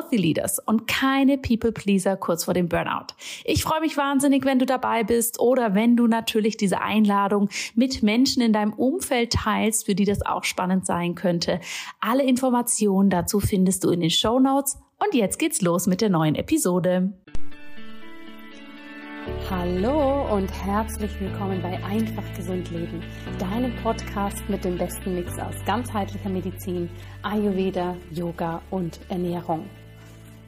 Healthy Leaders und keine People Pleaser kurz vor dem Burnout. Ich freue mich wahnsinnig, wenn du dabei bist oder wenn du natürlich diese Einladung mit Menschen in deinem Umfeld teilst, für die das auch spannend sein könnte. Alle Informationen dazu findest du in den Show Notes. Und jetzt geht's los mit der neuen Episode. Hallo und herzlich willkommen bei Einfach Gesund Leben, deinem Podcast mit dem besten Mix aus ganzheitlicher Medizin, Ayurveda, Yoga und Ernährung.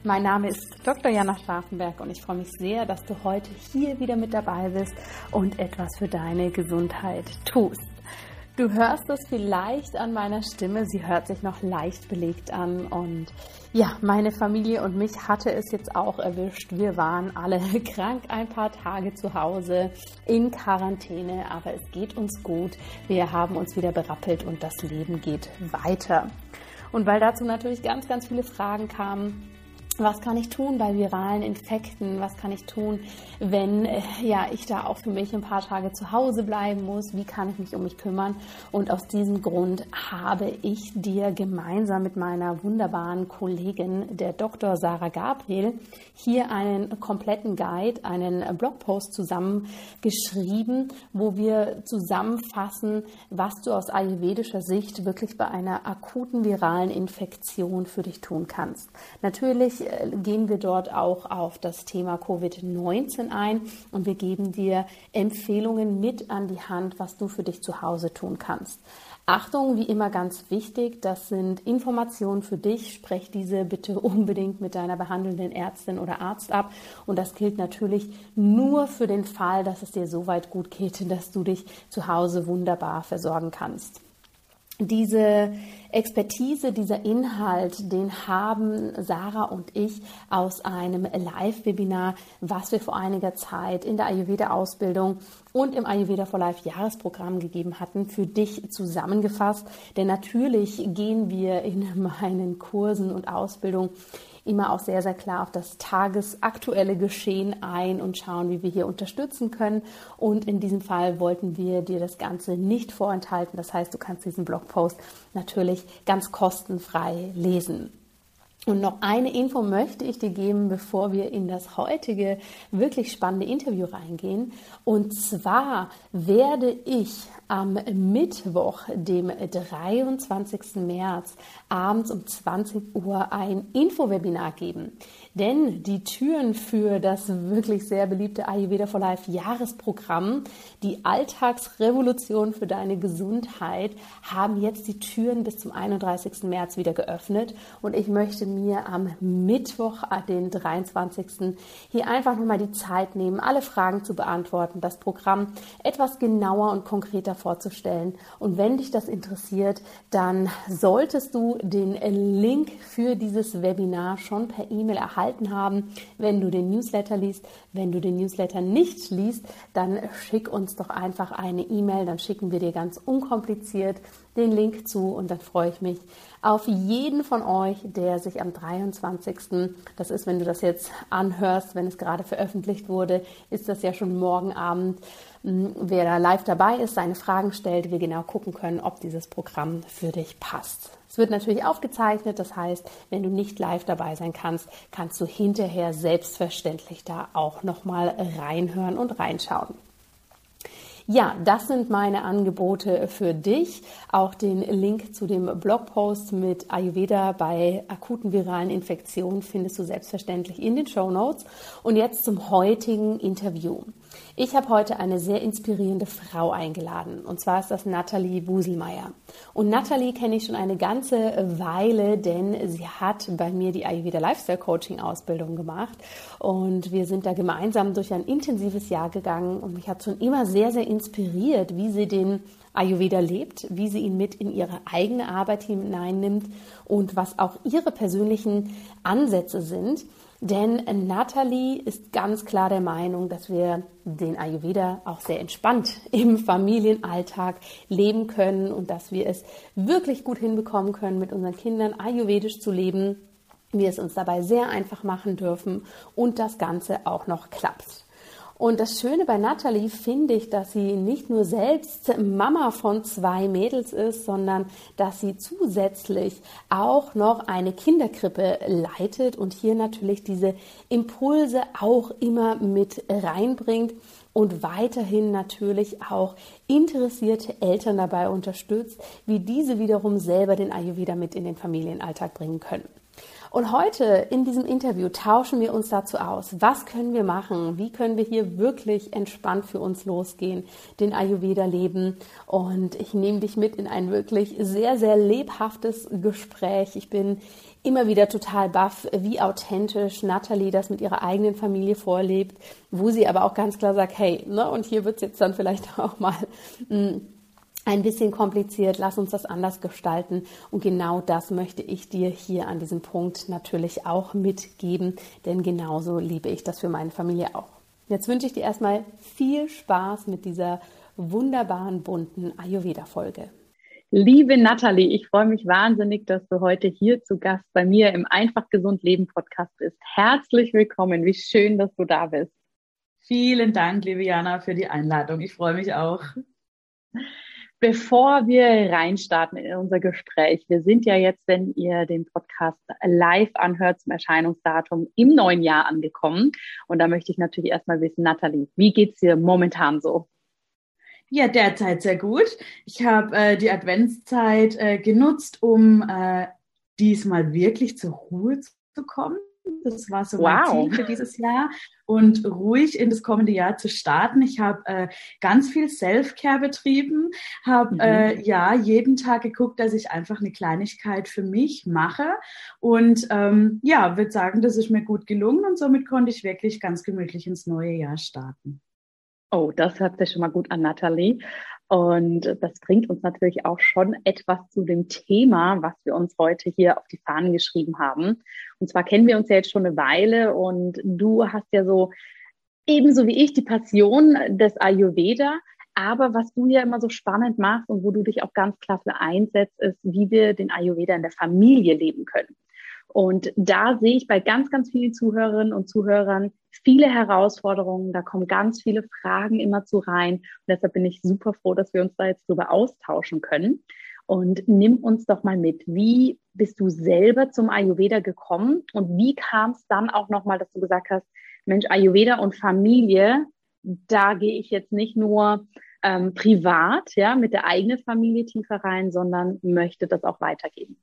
Mein Name ist Dr. Jana Strafenberg und ich freue mich sehr, dass du heute hier wieder mit dabei bist und etwas für deine Gesundheit tust. Du hörst es vielleicht an meiner Stimme, sie hört sich noch leicht belegt an und ja, meine Familie und mich hatte es jetzt auch erwischt. Wir waren alle krank ein paar Tage zu Hause in Quarantäne, aber es geht uns gut. Wir haben uns wieder berappelt und das Leben geht weiter. Und weil dazu natürlich ganz, ganz viele Fragen kamen, was kann ich tun bei viralen Infekten? Was kann ich tun, wenn äh, ja, ich da auch für mich ein paar Tage zu Hause bleiben muss? Wie kann ich mich um mich kümmern? Und aus diesem Grund habe ich dir gemeinsam mit meiner wunderbaren Kollegin, der Dr. Sarah Gabriel, hier einen kompletten Guide, einen Blogpost zusammengeschrieben, wo wir zusammenfassen, was du aus ayurvedischer Sicht wirklich bei einer akuten viralen Infektion für dich tun kannst. Natürlich äh, gehen wir dort auch auf das Thema Covid-19 ein und wir geben dir Empfehlungen mit an die Hand, was du für dich zu Hause tun kannst. Achtung, wie immer ganz wichtig, das sind Informationen für dich. Sprech diese bitte unbedingt mit deiner behandelnden Ärztin oder Arzt ab. Und das gilt natürlich nur für den Fall, dass es dir so weit gut geht, dass du dich zu Hause wunderbar versorgen kannst. Diese Expertise, dieser Inhalt, den haben Sarah und ich aus einem Live-Webinar, was wir vor einiger Zeit in der Ayurveda-Ausbildung und im Ayurveda for Life Jahresprogramm gegeben hatten, für dich zusammengefasst. Denn natürlich gehen wir in meinen Kursen und Ausbildungen immer auch sehr, sehr klar auf das tagesaktuelle Geschehen ein und schauen, wie wir hier unterstützen können. Und in diesem Fall wollten wir dir das Ganze nicht vorenthalten. Das heißt, du kannst diesen Blogpost natürlich ganz kostenfrei lesen. Und noch eine Info möchte ich dir geben, bevor wir in das heutige wirklich spannende Interview reingehen. Und zwar werde ich am Mittwoch, dem 23. März, abends um 20 Uhr ein Infowebinar geben. Denn die Türen für das wirklich sehr beliebte Ayurveda for Life Jahresprogramm, die Alltagsrevolution für deine Gesundheit, haben jetzt die Türen bis zum 31. März wieder geöffnet. Und ich möchte mir am Mittwoch, äh, den 23. hier einfach nochmal die Zeit nehmen, alle Fragen zu beantworten, das Programm etwas genauer und konkreter vorzustellen. Und wenn dich das interessiert, dann solltest du den Link für dieses Webinar schon per E-Mail erhalten erhalten haben, wenn du den Newsletter liest. Wenn du den Newsletter nicht liest, dann schick uns doch einfach eine E-Mail, dann schicken wir dir ganz unkompliziert den Link zu und dann freue ich mich auf jeden von euch, der sich am 23. Das ist, wenn du das jetzt anhörst, wenn es gerade veröffentlicht wurde, ist das ja schon morgen Abend. Hm, wer da live dabei ist, seine Fragen stellt, wir genau gucken können, ob dieses Programm für dich passt. Es wird natürlich aufgezeichnet, das heißt, wenn du nicht live dabei sein kannst, kannst du hinterher selbstverständlich da auch nochmal reinhören und reinschauen. Ja, das sind meine Angebote für dich. Auch den Link zu dem Blogpost mit Ayurveda bei akuten viralen Infektionen findest du selbstverständlich in den Show Notes. Und jetzt zum heutigen Interview. Ich habe heute eine sehr inspirierende Frau eingeladen. Und zwar ist das Nathalie Wuselmeier. Und Nathalie kenne ich schon eine ganze Weile, denn sie hat bei mir die Ayurveda Lifestyle Coaching Ausbildung gemacht. Und wir sind da gemeinsam durch ein intensives Jahr gegangen. Und mich hat schon immer sehr, sehr inspiriert, wie sie den Ayurveda lebt, wie sie ihn mit in ihre eigene Arbeit hineinnimmt und was auch ihre persönlichen Ansätze sind. Denn Natalie ist ganz klar der Meinung, dass wir den Ayurveda auch sehr entspannt im Familienalltag leben können und dass wir es wirklich gut hinbekommen können, mit unseren Kindern ayurvedisch zu leben. Wir es uns dabei sehr einfach machen dürfen und das Ganze auch noch klappt. Und das Schöne bei Natalie finde ich, dass sie nicht nur selbst Mama von zwei Mädels ist, sondern dass sie zusätzlich auch noch eine Kinderkrippe leitet und hier natürlich diese Impulse auch immer mit reinbringt und weiterhin natürlich auch interessierte Eltern dabei unterstützt, wie diese wiederum selber den Ayurveda mit in den Familienalltag bringen können. Und heute in diesem Interview tauschen wir uns dazu aus. Was können wir machen? Wie können wir hier wirklich entspannt für uns losgehen, den Ayurveda leben? Und ich nehme dich mit in ein wirklich sehr, sehr lebhaftes Gespräch. Ich bin immer wieder total baff, wie authentisch Natalie das mit ihrer eigenen Familie vorlebt, wo sie aber auch ganz klar sagt, hey, ne, und hier wird es jetzt dann vielleicht auch mal mh, hm, ein bisschen kompliziert, lass uns das anders gestalten. Und genau das möchte ich dir hier an diesem Punkt natürlich auch mitgeben, denn genauso liebe ich das für meine Familie auch. Jetzt wünsche ich dir erstmal viel Spaß mit dieser wunderbaren, bunten Ayurveda-Folge. Liebe Nathalie, ich freue mich wahnsinnig, dass du heute hier zu Gast bei mir im Einfach Gesund Leben Podcast bist. Herzlich willkommen. Wie schön, dass du da bist. Vielen Dank, liebe Jana, für die Einladung. Ich freue mich auch. Bevor wir reinstarten in unser Gespräch, wir sind ja jetzt, wenn ihr den Podcast live anhört zum Erscheinungsdatum im neuen Jahr angekommen. Und da möchte ich natürlich erstmal wissen, Nathalie, wie geht's dir momentan so? Ja, derzeit sehr gut. Ich habe äh, die Adventszeit äh, genutzt, um äh, diesmal wirklich zur Ruhe zu kommen. Das war so mein wow. Ziel für dieses Jahr und ruhig in das kommende Jahr zu starten. Ich habe äh, ganz viel Self-Care betrieben, habe mhm. äh, ja jeden Tag geguckt, dass ich einfach eine Kleinigkeit für mich mache und ähm, ja, würde sagen, das ist mir gut gelungen und somit konnte ich wirklich ganz gemütlich ins neue Jahr starten. Oh, das hört sich schon mal gut an, Nathalie. Und das bringt uns natürlich auch schon etwas zu dem Thema, was wir uns heute hier auf die Fahnen geschrieben haben. Und zwar kennen wir uns ja jetzt schon eine Weile und du hast ja so ebenso wie ich die Passion des Ayurveda. Aber was du ja immer so spannend machst und wo du dich auch ganz klar für einsetzt, ist, wie wir den Ayurveda in der Familie leben können. Und da sehe ich bei ganz, ganz vielen Zuhörerinnen und Zuhörern viele Herausforderungen. Da kommen ganz viele Fragen immer zu rein. Und deshalb bin ich super froh, dass wir uns da jetzt drüber austauschen können. Und nimm uns doch mal mit. Wie bist du selber zum Ayurveda gekommen? Und wie kam es dann auch nochmal, dass du gesagt hast, Mensch, Ayurveda und Familie, da gehe ich jetzt nicht nur ähm, privat, ja, mit der eigenen Familie tiefer rein, sondern möchte das auch weitergeben.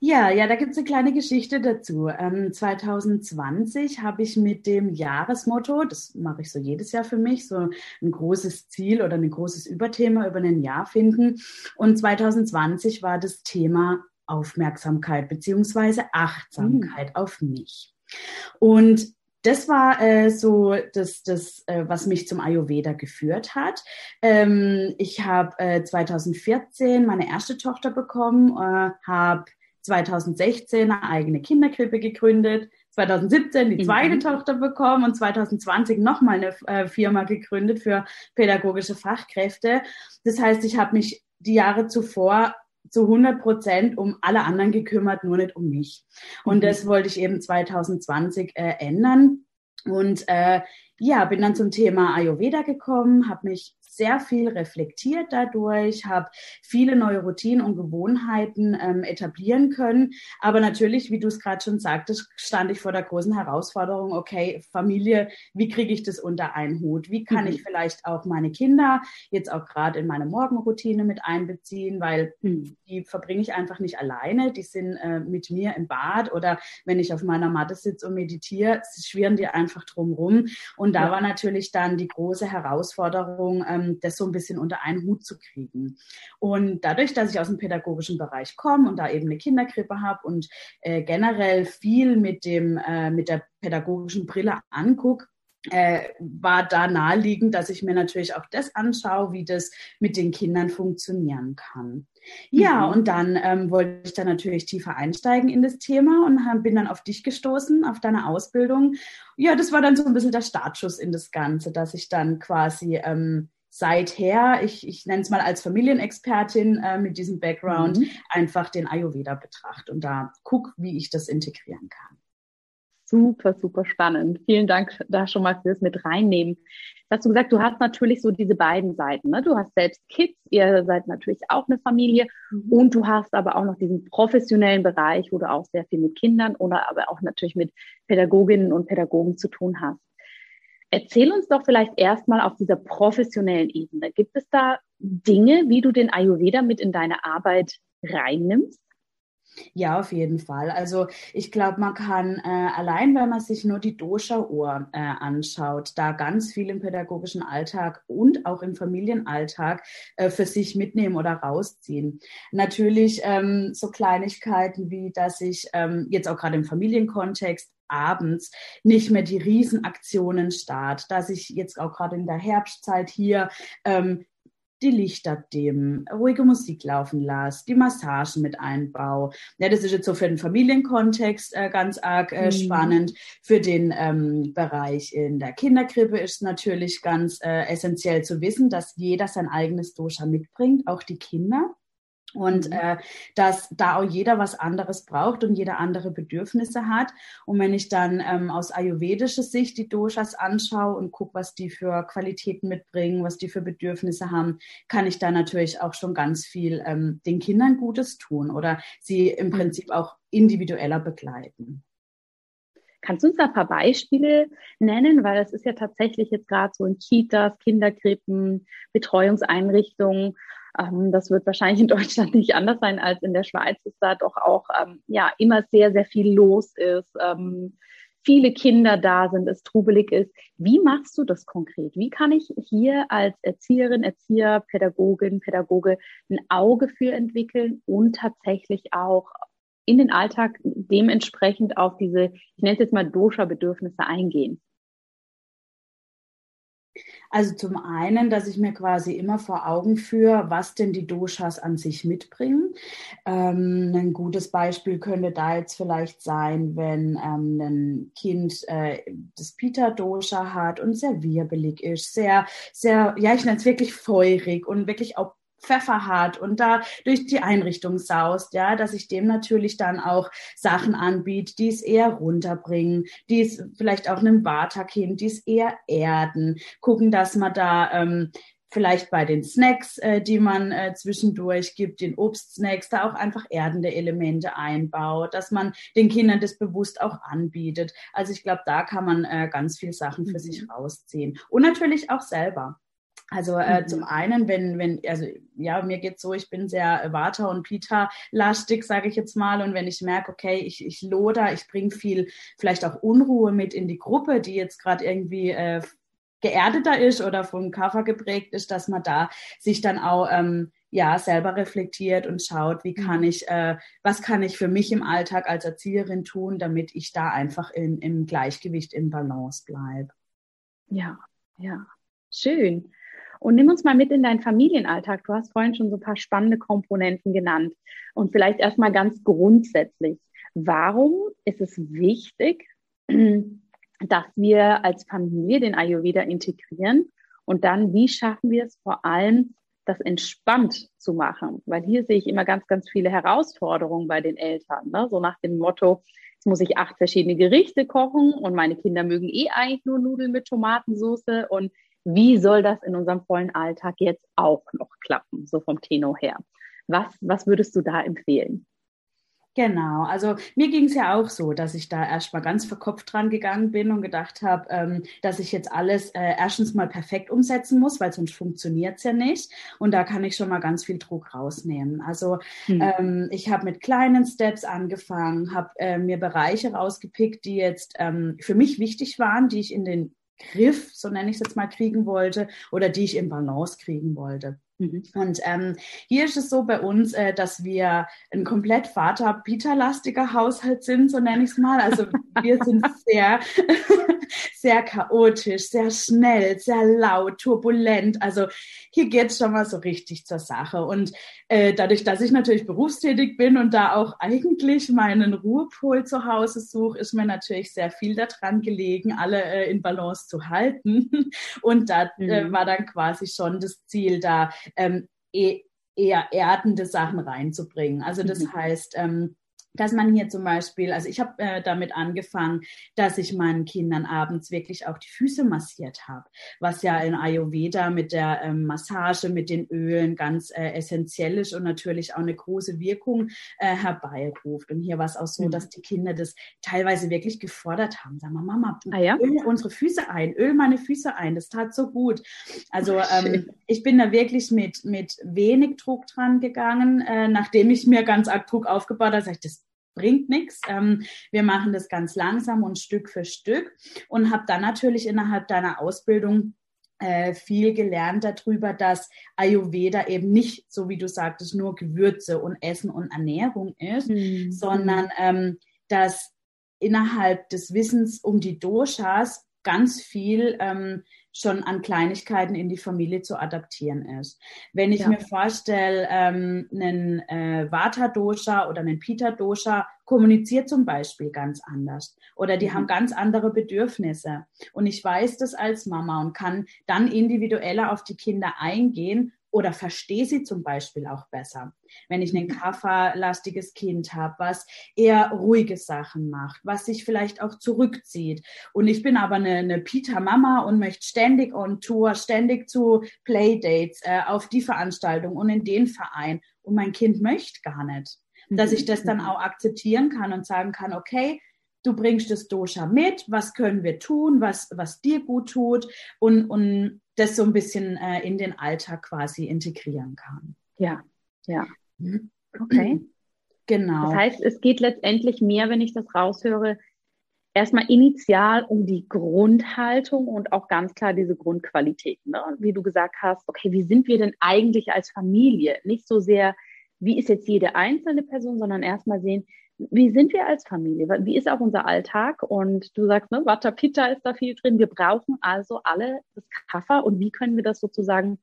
Ja, ja, da gibt es eine kleine Geschichte dazu. Ähm, 2020 habe ich mit dem Jahresmotto, das mache ich so jedes Jahr für mich, so ein großes Ziel oder ein großes Überthema über ein Jahr finden. Und 2020 war das Thema Aufmerksamkeit beziehungsweise Achtsamkeit mhm. auf mich. Und das war äh, so das, das äh, was mich zum Ayurveda geführt hat. Ähm, ich habe äh, 2014 meine erste Tochter bekommen, äh, habe 2016 eine eigene Kinderkrippe gegründet, 2017 die zweite mhm. Tochter bekommen und 2020 nochmal eine äh, Firma gegründet für pädagogische Fachkräfte. Das heißt, ich habe mich die Jahre zuvor zu 100 Prozent um alle anderen gekümmert, nur nicht um mich. Und mhm. das wollte ich eben 2020 äh, ändern. Und äh, ja, bin dann zum Thema Ayurveda gekommen, habe mich sehr viel reflektiert dadurch, habe viele neue Routinen und Gewohnheiten ähm, etablieren können. Aber natürlich, wie du es gerade schon sagtest, stand ich vor der großen Herausforderung, okay, Familie, wie kriege ich das unter einen Hut? Wie kann mhm. ich vielleicht auch meine Kinder jetzt auch gerade in meine Morgenroutine mit einbeziehen, weil mhm. die verbringe ich einfach nicht alleine. Die sind äh, mit mir im Bad oder wenn ich auf meiner Matte sitze und meditiere, schwirren die einfach drumrum. Und da ja. war natürlich dann die große Herausforderung, ähm, das so ein bisschen unter einen Hut zu kriegen. Und dadurch, dass ich aus dem pädagogischen Bereich komme und da eben eine Kinderkrippe habe und äh, generell viel mit dem äh, mit der pädagogischen Brille angucke, äh, war da naheliegend, dass ich mir natürlich auch das anschaue, wie das mit den Kindern funktionieren kann. Ja, mhm. und dann ähm, wollte ich dann natürlich tiefer einsteigen in das Thema und hab, bin dann auf dich gestoßen, auf deine Ausbildung. Ja, das war dann so ein bisschen der Startschuss in das Ganze, dass ich dann quasi ähm, seither, ich, ich nenne es mal als Familienexpertin äh, mit diesem Background, mhm. einfach den Ayurveda betrachte und da gucke, wie ich das integrieren kann. Super, super spannend. Vielen Dank da schon mal fürs mit reinnehmen. Hast du gesagt, du hast natürlich so diese beiden Seiten. Ne? Du hast selbst Kids, ihr seid natürlich auch eine Familie mhm. und du hast aber auch noch diesen professionellen Bereich, wo du auch sehr viel mit Kindern oder aber auch natürlich mit Pädagoginnen und Pädagogen zu tun hast. Erzähl uns doch vielleicht erstmal auf dieser professionellen Ebene. Gibt es da Dinge, wie du den Ayurveda mit in deine Arbeit reinnimmst? Ja, auf jeden Fall. Also ich glaube, man kann äh, allein, wenn man sich nur die Dosha-Uhr äh, anschaut, da ganz viel im pädagogischen Alltag und auch im Familienalltag äh, für sich mitnehmen oder rausziehen. Natürlich ähm, so Kleinigkeiten wie, dass ich ähm, jetzt auch gerade im Familienkontext abends nicht mehr die Riesenaktionen start, dass ich jetzt auch gerade in der Herbstzeit hier ähm, die Lichter dimmen, ruhige Musik laufen lasse, die Massagen mit einbau. Ja, das ist jetzt so für den Familienkontext äh, ganz arg äh, mhm. spannend. Für den ähm, Bereich in der Kinderkrippe ist natürlich ganz äh, essentiell zu wissen, dass jeder sein eigenes Dosha mitbringt, auch die Kinder. Und mhm. äh, dass da auch jeder was anderes braucht und jeder andere Bedürfnisse hat. Und wenn ich dann ähm, aus ayurvedischer Sicht die Doshas anschaue und gucke, was die für Qualitäten mitbringen, was die für Bedürfnisse haben, kann ich da natürlich auch schon ganz viel ähm, den Kindern Gutes tun oder sie im mhm. Prinzip auch individueller begleiten. Kannst du uns da ein paar Beispiele nennen? Weil das ist ja tatsächlich jetzt gerade so in Kitas, Kinderkrippen, Betreuungseinrichtungen das wird wahrscheinlich in Deutschland nicht anders sein als in der Schweiz, dass da doch auch ähm, ja immer sehr, sehr viel los ist, ähm, viele Kinder da sind, es trubelig ist. Wie machst du das konkret? Wie kann ich hier als Erzieherin, Erzieher, Pädagogin, Pädagoge ein Auge für entwickeln und tatsächlich auch in den Alltag dementsprechend auf diese, ich nenne es jetzt mal Dosha-Bedürfnisse eingehen? Also zum einen, dass ich mir quasi immer vor Augen führe, was denn die Doshas an sich mitbringen. Ähm, ein gutes Beispiel könnte da jetzt vielleicht sein, wenn ähm, ein Kind äh, das Pita-Dosha hat und sehr wirbelig ist, sehr, sehr, ja, ich nenne es wirklich feurig und wirklich auch Pfeffer hat und da durch die Einrichtung saust, ja, dass ich dem natürlich dann auch Sachen anbiete, die es eher runterbringen, die es vielleicht auch einem Vata-Kind, die es eher erden, gucken, dass man da ähm, vielleicht bei den Snacks, äh, die man äh, zwischendurch gibt, den Obstsnacks, da auch einfach erdende Elemente einbaut, dass man den Kindern das bewusst auch anbietet. Also ich glaube, da kann man äh, ganz viel Sachen für mhm. sich rausziehen. Und natürlich auch selber. Also äh, mhm. zum einen, wenn, wenn, also ja, mir geht's so, ich bin sehr Vata und Pita-lastig, sage ich jetzt mal. Und wenn ich merke, okay, ich, ich loder, ich bringe viel, vielleicht auch Unruhe mit in die Gruppe, die jetzt gerade irgendwie äh, geerdeter ist oder vom Kaffer geprägt ist, dass man da sich dann auch ähm, ja selber reflektiert und schaut, wie kann mhm. ich, äh, was kann ich für mich im Alltag als Erzieherin tun, damit ich da einfach in, im Gleichgewicht, im Balance bleibe. Ja, ja, schön. Und nimm uns mal mit in deinen Familienalltag. Du hast vorhin schon so ein paar spannende Komponenten genannt. Und vielleicht erstmal ganz grundsätzlich. Warum ist es wichtig, dass wir als Familie den Ayurveda integrieren? Und dann, wie schaffen wir es vor allem, das entspannt zu machen? Weil hier sehe ich immer ganz, ganz viele Herausforderungen bei den Eltern. Ne? So nach dem Motto, jetzt muss ich acht verschiedene Gerichte kochen und meine Kinder mögen eh eigentlich nur Nudeln mit Tomatensauce und wie soll das in unserem vollen Alltag jetzt auch noch klappen, so vom Tenor her? Was, was würdest du da empfehlen? Genau, also mir ging es ja auch so, dass ich da erstmal ganz verkopft dran gegangen bin und gedacht habe, ähm, dass ich jetzt alles äh, erstens mal perfekt umsetzen muss, weil sonst funktioniert es ja nicht. Und da kann ich schon mal ganz viel Druck rausnehmen. Also hm. ähm, ich habe mit kleinen Steps angefangen, habe äh, mir Bereiche rausgepickt, die jetzt ähm, für mich wichtig waren, die ich in den Griff, so nenne ich es jetzt mal, kriegen wollte oder die ich in Balance kriegen wollte. Mhm. Und ähm, hier ist es so bei uns, äh, dass wir ein komplett Vater-Peter-lastiger Haushalt sind, so nenne ich es mal. Also wir sind sehr, sehr chaotisch, sehr schnell, sehr laut, turbulent. Also hier geht es schon mal so richtig zur Sache. Und äh, dadurch, dass ich natürlich berufstätig bin und da auch eigentlich meinen Ruhepol zu Hause suche, ist mir natürlich sehr viel daran gelegen, alle äh, in Balance zu halten. Und da äh, mhm. war dann quasi schon das Ziel, da ähm, e eher erdende Sachen reinzubringen. Also das mhm. heißt, ähm, dass man hier zum Beispiel, also ich habe äh, damit angefangen, dass ich meinen Kindern abends wirklich auch die Füße massiert habe, was ja in Ayurveda mit der ähm, Massage, mit den Ölen ganz äh, essentiell ist und natürlich auch eine große Wirkung äh, herbeiruft. Und hier war es auch so, mhm. dass die Kinder das teilweise wirklich gefordert haben. Sagen wir, Mama, ah, ja? öl unsere Füße ein, öl meine Füße ein, das tat so gut. Also ähm, ich bin da wirklich mit, mit wenig Druck dran gegangen, äh, nachdem ich mir ganz arg Druck aufgebaut habe, sag ich, das bringt nichts. Ähm, wir machen das ganz langsam und Stück für Stück und habe dann natürlich innerhalb deiner Ausbildung äh, viel gelernt darüber, dass Ayurveda eben nicht, so wie du sagtest, nur Gewürze und Essen und Ernährung ist, mhm. sondern ähm, dass innerhalb des Wissens um die Doshas ganz viel ähm, schon an Kleinigkeiten in die Familie zu adaptieren ist. Wenn ich ja. mir vorstelle, ähm, einen äh, Vata-Dosha oder einen Pita-Dosha kommuniziert zum Beispiel ganz anders oder die mhm. haben ganz andere Bedürfnisse. Und ich weiß das als Mama und kann dann individueller auf die Kinder eingehen oder verstehe sie zum Beispiel auch besser. Wenn ich ein mhm. kafferlastiges Kind habe, was eher ruhige Sachen macht, was sich vielleicht auch zurückzieht. Und ich bin aber eine, eine Peter-Mama und möchte ständig on Tour, ständig zu Playdates, äh, auf die Veranstaltung und in den Verein. Und mein Kind möchte gar nicht. Dass ich das dann mhm. auch akzeptieren kann und sagen kann, okay, du bringst das Dosha mit, was können wir tun, was, was dir gut tut und, und das so ein bisschen äh, in den Alltag quasi integrieren kann. Ja, ja. Mhm. Okay. Genau. Das heißt, es geht letztendlich mehr, wenn ich das raushöre, erstmal initial um die Grundhaltung und auch ganz klar diese Grundqualität. Ne? Wie du gesagt hast, okay, wie sind wir denn eigentlich als Familie? Nicht so sehr, wie ist jetzt jede einzelne Person, sondern erstmal sehen, wie sind wir als Familie? Wie ist auch unser Alltag? Und du sagst, ne, Vata Pitta ist da viel drin. Wir brauchen also alle das Kaffer und wie können wir das sozusagen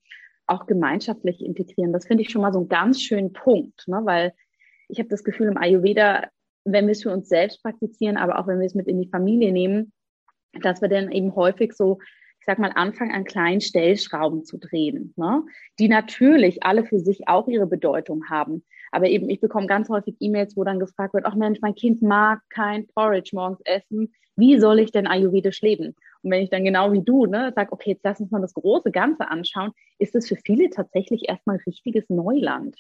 auch gemeinschaftlich integrieren? Das finde ich schon mal so einen ganz schönen Punkt, ne? weil ich habe das Gefühl, im Ayurveda, wenn wir es für uns selbst praktizieren, aber auch wenn wir es mit in die Familie nehmen, dass wir dann eben häufig so sag mal, anfangen an kleinen Stellschrauben zu drehen, ne? die natürlich alle für sich auch ihre Bedeutung haben. Aber eben, ich bekomme ganz häufig E-Mails, wo dann gefragt wird, ach Mensch, mein Kind mag kein Porridge morgens essen. Wie soll ich denn ayurvedisch leben? Und wenn ich dann genau wie du ne, sage, okay, jetzt lass uns mal das große Ganze anschauen, ist es für viele tatsächlich erstmal richtiges Neuland.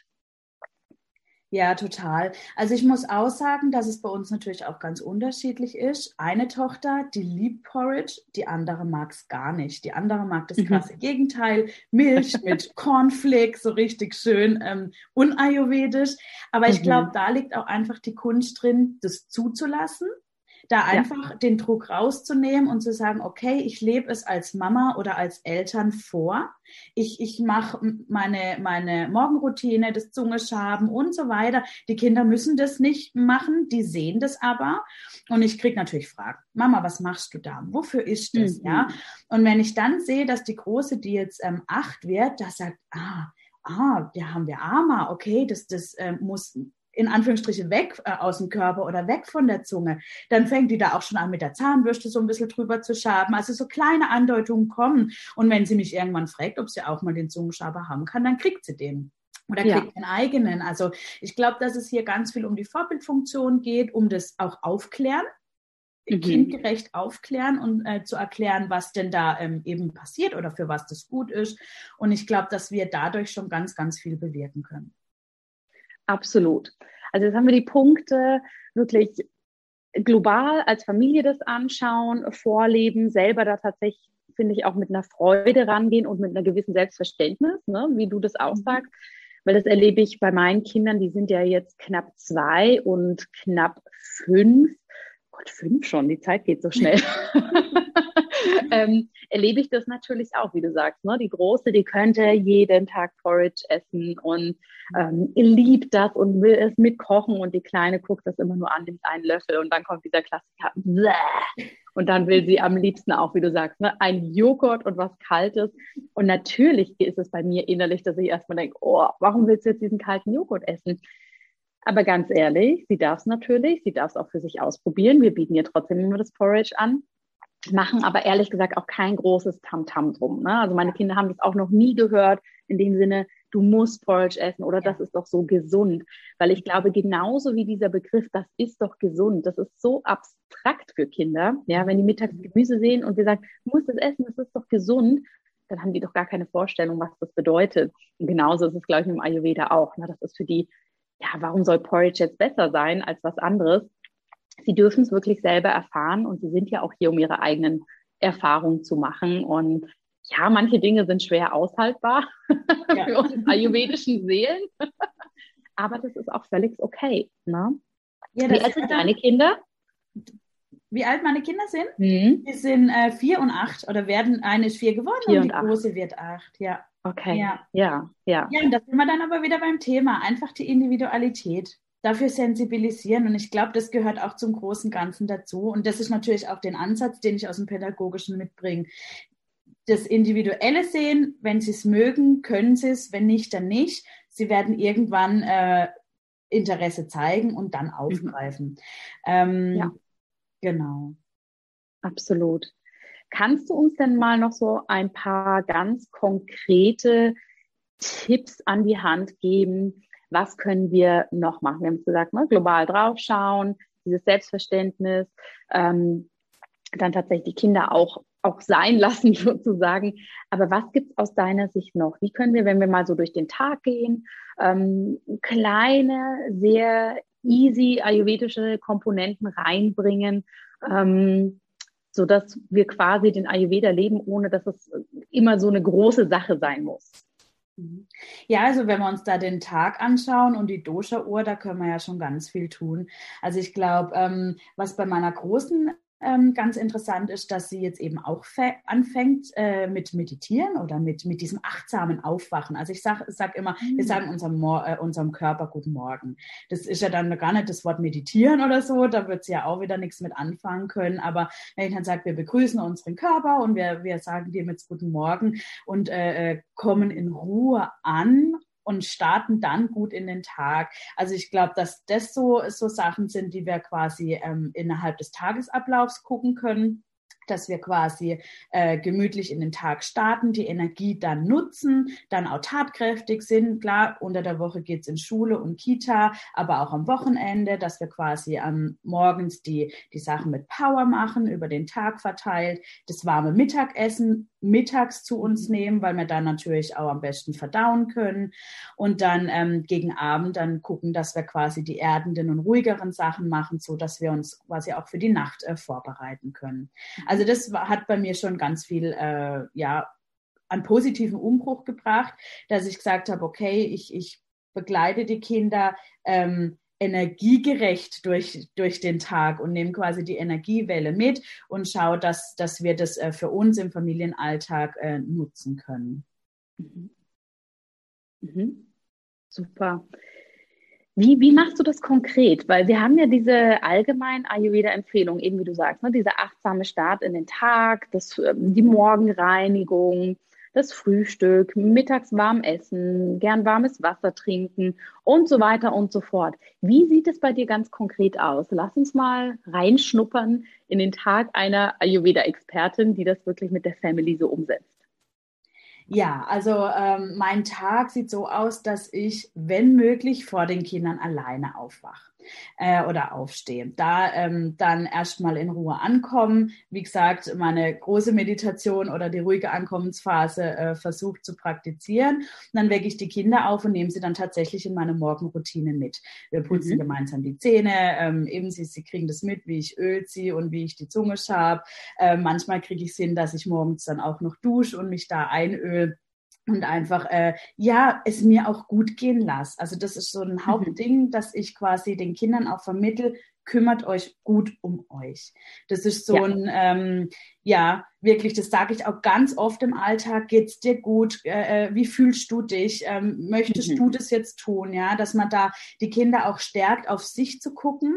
Ja, total. Also ich muss auch sagen, dass es bei uns natürlich auch ganz unterschiedlich ist. Eine Tochter, die liebt Porridge, die andere mag es gar nicht. Die andere mag das mhm. krasse mhm. Gegenteil, Milch mit Cornflakes, so richtig schön ähm, unayurvedisch. Aber ich glaube, mhm. da liegt auch einfach die Kunst drin, das zuzulassen da einfach ja. den Druck rauszunehmen und zu sagen, okay, ich lebe es als Mama oder als Eltern vor. Ich, ich mache meine, meine Morgenroutine, das Zungeschaben und so weiter. Die Kinder müssen das nicht machen, die sehen das aber. Und ich kriege natürlich Fragen. Mama, was machst du da? Wofür ist das? Mhm. Ja. Und wenn ich dann sehe, dass die Große, die jetzt ähm, acht wird, da sagt, ah, ah, da haben wir Ama, okay, das, das äh, muss in Anführungsstrichen weg äh, aus dem Körper oder weg von der Zunge, dann fängt die da auch schon an mit der Zahnbürste so ein bisschen drüber zu schaben. Also so kleine Andeutungen kommen. Und wenn sie mich irgendwann fragt, ob sie auch mal den Zungenschaber haben kann, dann kriegt sie den. Oder kriegt ja. einen eigenen. Also ich glaube, dass es hier ganz viel um die Vorbildfunktion geht, um das auch aufklären mhm. kindgerecht aufklären und äh, zu erklären, was denn da ähm, eben passiert oder für was das gut ist. Und ich glaube, dass wir dadurch schon ganz, ganz viel bewirken können. Absolut. Also jetzt haben wir die Punkte wirklich global als Familie das anschauen, vorleben, selber da tatsächlich, finde ich, auch mit einer Freude rangehen und mit einer gewissen Selbstverständnis, ne, wie du das auch mhm. sagst. Weil das erlebe ich bei meinen Kindern, die sind ja jetzt knapp zwei und knapp fünf. Gott, fünf schon, die Zeit geht so schnell. ähm, erlebe ich das natürlich auch, wie du sagst. Ne? Die Große, die könnte jeden Tag Porridge essen und ähm, liebt das und will es mitkochen und die Kleine guckt das immer nur an, nimmt einen Löffel und dann kommt dieser Klassiker. Und dann will sie am liebsten auch, wie du sagst, ne, ein Joghurt und was Kaltes. Und natürlich ist es bei mir innerlich, dass ich erstmal denke, oh, warum willst du jetzt diesen kalten Joghurt essen? Aber ganz ehrlich, sie darf es natürlich, sie darf es auch für sich ausprobieren. Wir bieten ihr trotzdem immer das Porridge an machen aber ehrlich gesagt auch kein großes Tamtam -Tam drum. Ne? Also meine Kinder haben das auch noch nie gehört in dem Sinne, du musst Porridge essen oder das ist doch so gesund. Weil ich glaube, genauso wie dieser Begriff, das ist doch gesund, das ist so abstrakt für Kinder. Ja, wenn die mittags Gemüse sehen und wir sagen, du musst es essen, das ist doch gesund, dann haben die doch gar keine Vorstellung, was das bedeutet. Und genauso ist es, glaube ich, mit dem Ayurveda auch. Ne? Das ist für die, ja, warum soll Porridge jetzt besser sein als was anderes? Sie dürfen es wirklich selber erfahren und sie sind ja auch hier, um ihre eigenen Erfahrungen zu machen. Und ja, manche Dinge sind schwer aushaltbar ja. für uns ayurvedischen Seelen, aber das ist auch völlig okay. Ne? Ja, Wie alt sind deine Kinder? Wie alt meine Kinder sind? Mhm. Die sind äh, vier und acht oder werden, eine ist vier geworden vier und, und die acht. große wird acht, ja. Okay. Ja, ja. Ja, ja und da sind wir dann aber wieder beim Thema, einfach die Individualität dafür sensibilisieren. Und ich glaube, das gehört auch zum großen Ganzen dazu. Und das ist natürlich auch den Ansatz, den ich aus dem Pädagogischen mitbringe. Das Individuelle sehen, wenn sie es mögen, können sie es, wenn nicht, dann nicht. Sie werden irgendwann äh, Interesse zeigen und dann mhm. aufgreifen. Ähm, ja. Genau. Absolut. Kannst du uns denn mal noch so ein paar ganz konkrete Tipps an die Hand geben, was können wir noch machen? Wir haben gesagt, ne, global draufschauen, dieses Selbstverständnis, ähm, dann tatsächlich die Kinder auch, auch sein lassen sozusagen. Aber was gibt es aus deiner Sicht noch? Wie können wir, wenn wir mal so durch den Tag gehen, ähm, kleine, sehr easy ayurvedische Komponenten reinbringen, ähm, so dass wir quasi den Ayurveda leben, ohne dass es immer so eine große Sache sein muss? Mhm. Ja, also wenn wir uns da den Tag anschauen und die Dosha-Uhr, da können wir ja schon ganz viel tun. Also ich glaube, ähm, was bei meiner großen ähm, ganz interessant ist, dass sie jetzt eben auch anfängt äh, mit Meditieren oder mit, mit diesem achtsamen Aufwachen. Also ich sage sag immer, mhm. wir sagen unserem, äh, unserem Körper Guten Morgen. Das ist ja dann gar nicht das Wort Meditieren oder so, da wird sie ja auch wieder nichts mit anfangen können. Aber wenn ich dann sage, wir begrüßen unseren Körper und wir, wir sagen dem jetzt Guten Morgen und äh, äh kommen in Ruhe an und starten dann gut in den Tag. Also ich glaube, dass das so, so Sachen sind, die wir quasi ähm, innerhalb des Tagesablaufs gucken können dass wir quasi äh, gemütlich in den Tag starten, die Energie dann nutzen, dann auch tatkräftig sind. Klar, unter der Woche geht's in Schule und Kita, aber auch am Wochenende, dass wir quasi am morgens die, die Sachen mit Power machen, über den Tag verteilt, das warme Mittagessen mittags zu uns nehmen, weil wir dann natürlich auch am besten verdauen können und dann ähm, gegen Abend dann gucken, dass wir quasi die erdenden und ruhigeren Sachen machen, so dass wir uns quasi auch für die Nacht äh, vorbereiten können. Also also das hat bei mir schon ganz viel, äh, ja, an positiven Umbruch gebracht, dass ich gesagt habe, okay, ich, ich begleite die Kinder ähm, energiegerecht durch, durch den Tag und nehme quasi die Energiewelle mit und schaue, dass, dass wir das äh, für uns im Familienalltag äh, nutzen können. Mhm. Mhm. Super. Wie, wie machst du das konkret? Weil wir haben ja diese allgemeinen Ayurveda-Empfehlungen, eben wie du sagst, ne? dieser achtsame Start in den Tag, das, ähm, die Morgenreinigung, das Frühstück, mittags warm essen, gern warmes Wasser trinken und so weiter und so fort. Wie sieht es bei dir ganz konkret aus? Lass uns mal reinschnuppern in den Tag einer Ayurveda-Expertin, die das wirklich mit der Family so umsetzt. Ja, also ähm, mein Tag sieht so aus, dass ich, wenn möglich, vor den Kindern alleine aufwache. Äh, oder aufstehe. Da ähm, dann erstmal in Ruhe ankommen. Wie gesagt, meine große Meditation oder die ruhige Ankommensphase äh, versucht zu praktizieren. Und dann wecke ich die Kinder auf und nehme sie dann tatsächlich in meine Morgenroutine mit. Wir putzen mhm. gemeinsam die Zähne. Ähm, eben sie, sie kriegen das mit, wie ich öl sie und wie ich die Zunge schab. Äh, manchmal kriege ich es hin, dass ich morgens dann auch noch dusche und mich da einöl und einfach äh, ja es mir auch gut gehen lasse. Also das ist so ein mhm. Hauptding, dass ich quasi den Kindern auch vermittel, kümmert euch gut um euch. Das ist so ja. ein ähm, ja wirklich, das sage ich auch ganz oft im Alltag. Geht's dir gut? Äh, äh, wie fühlst du dich? Ähm, möchtest mhm. du das jetzt tun? Ja, dass man da die Kinder auch stärkt, auf sich zu gucken.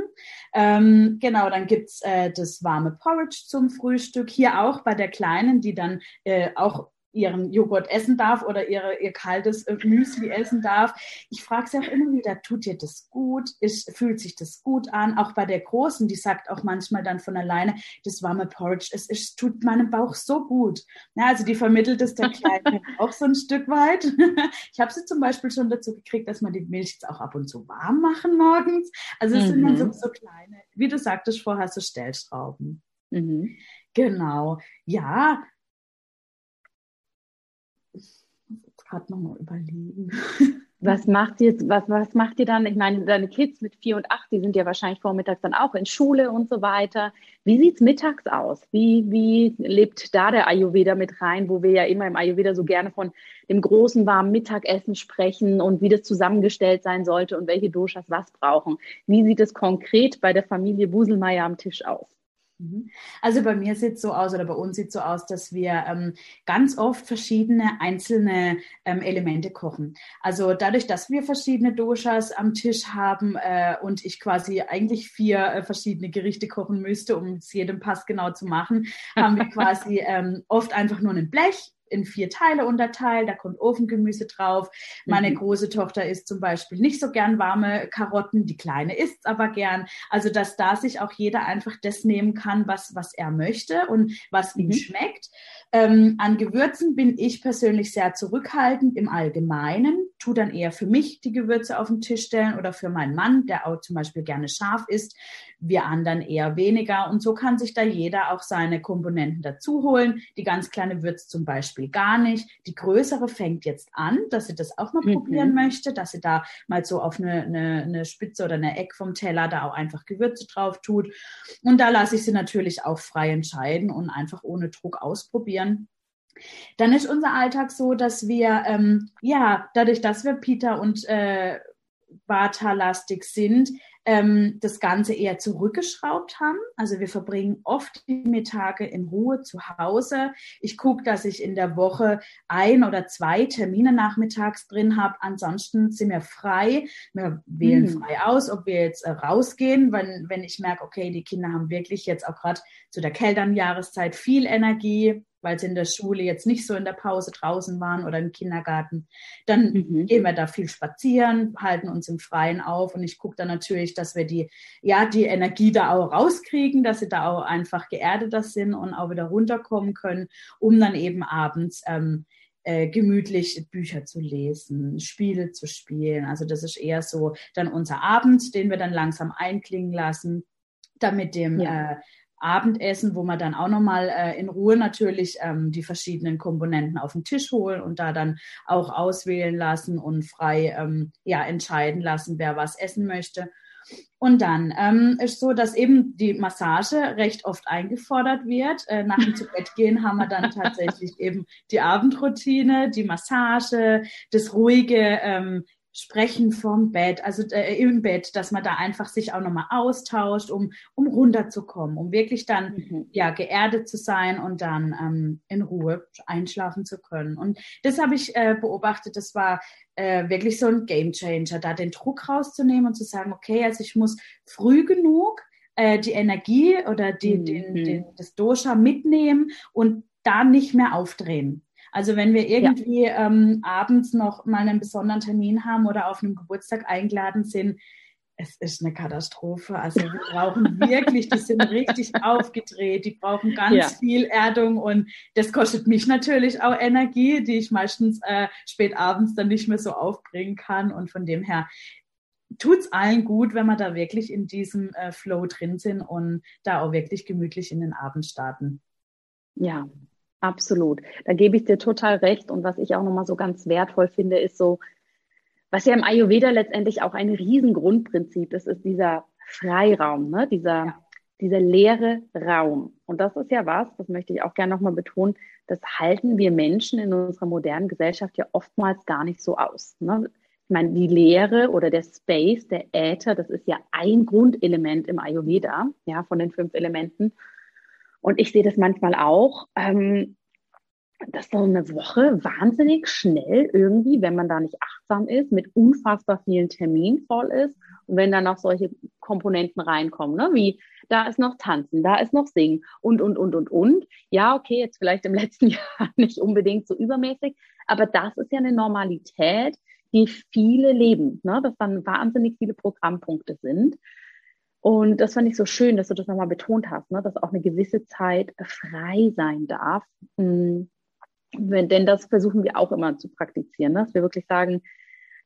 Ähm, genau, dann gibt's äh, das warme Porridge zum Frühstück. Hier auch bei der Kleinen, die dann äh, auch ihren Joghurt essen darf oder ihre, ihr kaltes äh, Müsli essen darf. Ich frage sie auch immer wieder, tut dir das gut? Ist, fühlt sich das gut an? Auch bei der Großen, die sagt auch manchmal dann von alleine, das warme Porridge, es, es tut meinem Bauch so gut. Ja, also die vermittelt es der Kleinen auch so ein Stück weit. Ich habe sie zum Beispiel schon dazu gekriegt, dass man die Milch jetzt auch ab und zu warm machen morgens. Also es mhm. sind dann so, mhm. so kleine, wie du sagtest vorher, so Stellschrauben. Mhm. Genau. Ja, gerade nochmal überlegen. Was macht ihr, was, was macht ihr dann? Ich meine, deine Kids mit vier und acht, die sind ja wahrscheinlich vormittags dann auch in Schule und so weiter. Wie sieht es mittags aus? Wie, wie lebt da der Ayurveda mit rein, wo wir ja immer im Ayurveda so gerne von dem großen warmen Mittagessen sprechen und wie das zusammengestellt sein sollte und welche Doshas was brauchen? Wie sieht es konkret bei der Familie Buselmeier am Tisch aus? Mhm. Also bei mir sieht es so aus oder bei uns sieht es so aus, dass wir ähm, ganz oft verschiedene einzelne ähm, Elemente kochen. Also dadurch, dass wir verschiedene Doshas am Tisch haben äh, und ich quasi eigentlich vier äh, verschiedene Gerichte kochen müsste, um es jedem Pass genau zu machen, haben wir quasi ähm, oft einfach nur ein Blech in vier Teile unterteilt, da kommt Ofengemüse drauf. Meine mhm. große Tochter isst zum Beispiel nicht so gern warme Karotten, die kleine isst aber gern. Also, dass da sich auch jeder einfach das nehmen kann, was, was er möchte und was mhm. ihm schmeckt. Ähm, an Gewürzen bin ich persönlich sehr zurückhaltend im Allgemeinen, tu dann eher für mich die Gewürze auf den Tisch stellen oder für meinen Mann, der auch zum Beispiel gerne scharf isst, wir anderen eher weniger. Und so kann sich da jeder auch seine Komponenten dazu holen. Die ganz kleine Würz zum Beispiel gar nicht. Die größere fängt jetzt an, dass sie das auch mal mhm. probieren möchte, dass sie da mal so auf eine, eine, eine Spitze oder eine Eck vom Teller da auch einfach Gewürze drauf tut. Und da lasse ich sie natürlich auch frei entscheiden und einfach ohne Druck ausprobieren organisieren. Dann ist unser Alltag so, dass wir, ähm, ja, dadurch, dass wir Peter und äh, Vata-lastig sind, ähm, das Ganze eher zurückgeschraubt haben. Also wir verbringen oft die Mittage in Ruhe zu Hause. Ich gucke, dass ich in der Woche ein oder zwei Termine nachmittags drin habe. Ansonsten sind wir frei. Wir wählen mhm. frei aus, ob wir jetzt äh, rausgehen, wenn, wenn ich merke, okay, die Kinder haben wirklich jetzt auch gerade zu der kälteren Jahreszeit viel Energie weil sie in der Schule jetzt nicht so in der Pause draußen waren oder im Kindergarten. Dann mhm. gehen wir da viel spazieren, halten uns im Freien auf und ich gucke dann natürlich, dass wir die, ja, die Energie da auch rauskriegen, dass sie da auch einfach geerdeter sind und auch wieder runterkommen können, um dann eben abends ähm, äh, gemütlich Bücher zu lesen, Spiele zu spielen. Also das ist eher so dann unser Abend, den wir dann langsam einklingen lassen, damit dem ja. äh, Abendessen, wo man dann auch nochmal äh, in Ruhe natürlich ähm, die verschiedenen Komponenten auf den Tisch holen und da dann auch auswählen lassen und frei ähm, ja, entscheiden lassen, wer was essen möchte. Und dann ähm, ist so, dass eben die Massage recht oft eingefordert wird. Äh, nach dem Zubettgehen haben wir dann tatsächlich eben die Abendroutine, die Massage, das ruhige ähm, Sprechen vom Bett, also äh, im Bett, dass man da einfach sich auch nochmal austauscht, um, um runterzukommen, um wirklich dann mhm. ja geerdet zu sein und dann ähm, in Ruhe einschlafen zu können. Und das habe ich äh, beobachtet, das war äh, wirklich so ein Game Changer, da den Druck rauszunehmen und zu sagen, okay, also ich muss früh genug äh, die Energie oder die, mhm. den, den, das Dosha mitnehmen und da nicht mehr aufdrehen. Also wenn wir irgendwie ja. ähm, abends noch mal einen besonderen Termin haben oder auf einem Geburtstag eingeladen sind, es ist eine Katastrophe. Also wir brauchen wirklich, die sind richtig aufgedreht, die brauchen ganz ja. viel Erdung und das kostet mich natürlich auch Energie, die ich meistens äh, spät abends dann nicht mehr so aufbringen kann. Und von dem her tut's allen gut, wenn wir da wirklich in diesem äh, Flow drin sind und da auch wirklich gemütlich in den Abend starten. Ja, absolut. Da gebe ich dir total recht. Und was ich auch nochmal so ganz wertvoll finde, ist so, was ja im Ayurveda letztendlich auch ein Riesengrundprinzip ist, ist dieser Freiraum, ne? dieser, ja. dieser leere Raum. Und das ist ja was, das möchte ich auch gerne nochmal betonen, das halten wir Menschen in unserer modernen Gesellschaft ja oftmals gar nicht so aus. Ne? Ich meine, die Leere oder der Space, der Äther, das ist ja ein Grundelement im Ayurveda, ja, von den fünf Elementen. Und ich sehe das manchmal auch, ähm, dass so eine Woche wahnsinnig schnell irgendwie, wenn man da nicht achtsam ist, mit unfassbar vielen Terminen voll ist. Und wenn dann noch solche Komponenten reinkommen, ne, wie da ist noch Tanzen, da ist noch Singen und, und, und, und, und. Ja, okay, jetzt vielleicht im letzten Jahr nicht unbedingt so übermäßig, aber das ist ja eine Normalität, die viele leben, ne, dass dann wahnsinnig viele Programmpunkte sind. Und das fand ich so schön, dass du das nochmal betont hast, ne, dass auch eine gewisse Zeit frei sein darf. Hm, denn das versuchen wir auch immer zu praktizieren, ne? dass wir wirklich sagen,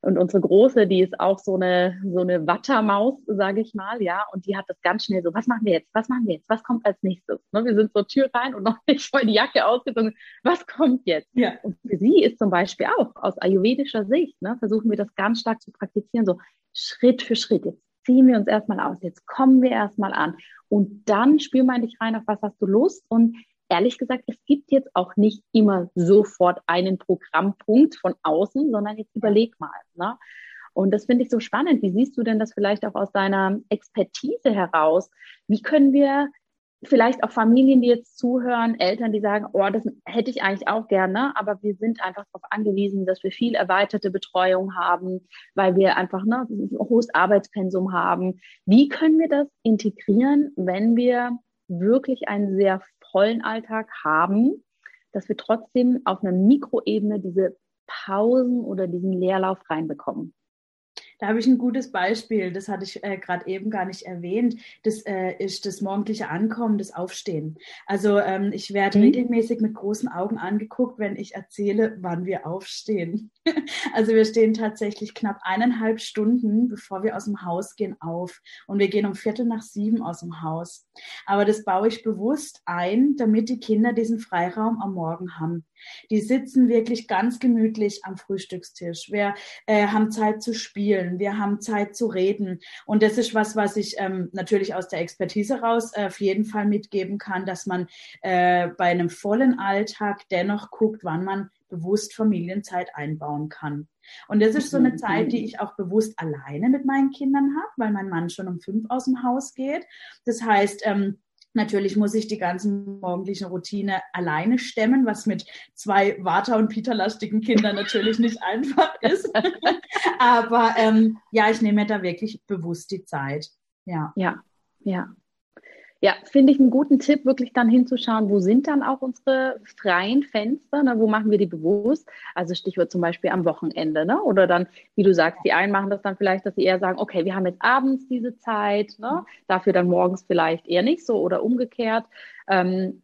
und unsere Große, die ist auch so eine, so eine Wattermaus, sage ich mal, ja. Und die hat das ganz schnell so, was machen wir jetzt? Was machen wir jetzt? Was kommt als nächstes? Ne? Wir sind zur Tür rein und noch nicht voll die Jacke ausgezogen. Was kommt jetzt? Ja. Und für sie ist zum Beispiel auch aus ayurvedischer Sicht, ne, versuchen wir das ganz stark zu praktizieren, so Schritt für Schritt. Jetzt ziehen wir uns erstmal aus, jetzt kommen wir erstmal an. Und dann spür mal dich rein, auf was hast du Lust und ehrlich gesagt, es gibt jetzt auch nicht immer sofort einen Programmpunkt von außen, sondern jetzt überleg mal. Ne? Und das finde ich so spannend. Wie siehst du denn das vielleicht auch aus deiner Expertise heraus? Wie können wir vielleicht auch Familien, die jetzt zuhören, Eltern, die sagen, oh, das hätte ich eigentlich auch gerne, aber wir sind einfach darauf angewiesen, dass wir viel erweiterte Betreuung haben, weil wir einfach ne, ein hohes Arbeitspensum haben. Wie können wir das integrieren, wenn wir wirklich einen sehr vollen Alltag haben, dass wir trotzdem auf einer Mikroebene diese Pausen oder diesen Leerlauf reinbekommen. Da habe ich ein gutes Beispiel, das hatte ich äh, gerade eben gar nicht erwähnt. Das äh, ist das morgendliche Ankommen, das Aufstehen. Also ähm, ich werde mhm. regelmäßig mit großen Augen angeguckt, wenn ich erzähle, wann wir aufstehen. also wir stehen tatsächlich knapp eineinhalb Stunden, bevor wir aus dem Haus gehen, auf. Und wir gehen um Viertel nach sieben aus dem Haus. Aber das baue ich bewusst ein, damit die Kinder diesen Freiraum am Morgen haben. Die sitzen wirklich ganz gemütlich am Frühstückstisch. Wir äh, haben Zeit zu spielen, wir haben Zeit zu reden. Und das ist was, was ich ähm, natürlich aus der Expertise raus äh, auf jeden Fall mitgeben kann, dass man äh, bei einem vollen Alltag dennoch guckt, wann man bewusst Familienzeit einbauen kann. Und das ist so eine. Zeit, die ich auch bewusst alleine mit meinen Kindern habe, weil mein Mann schon um fünf aus dem Haus geht. Das heißt, ähm, Natürlich muss ich die ganzen morgendlichen Routine alleine stemmen, was mit zwei Vata- und Pita-lastigen Kindern natürlich nicht einfach ist. Aber ähm, ja, ich nehme mir da wirklich bewusst die Zeit. Ja. Ja, ja. Ja, finde ich einen guten Tipp, wirklich dann hinzuschauen, wo sind dann auch unsere freien Fenster, ne? wo machen wir die bewusst? Also Stichwort zum Beispiel am Wochenende, ne? Oder dann, wie du sagst, die einen machen das dann vielleicht, dass sie eher sagen, okay, wir haben jetzt abends diese Zeit, ne? Dafür dann morgens vielleicht eher nicht so oder umgekehrt. Ähm,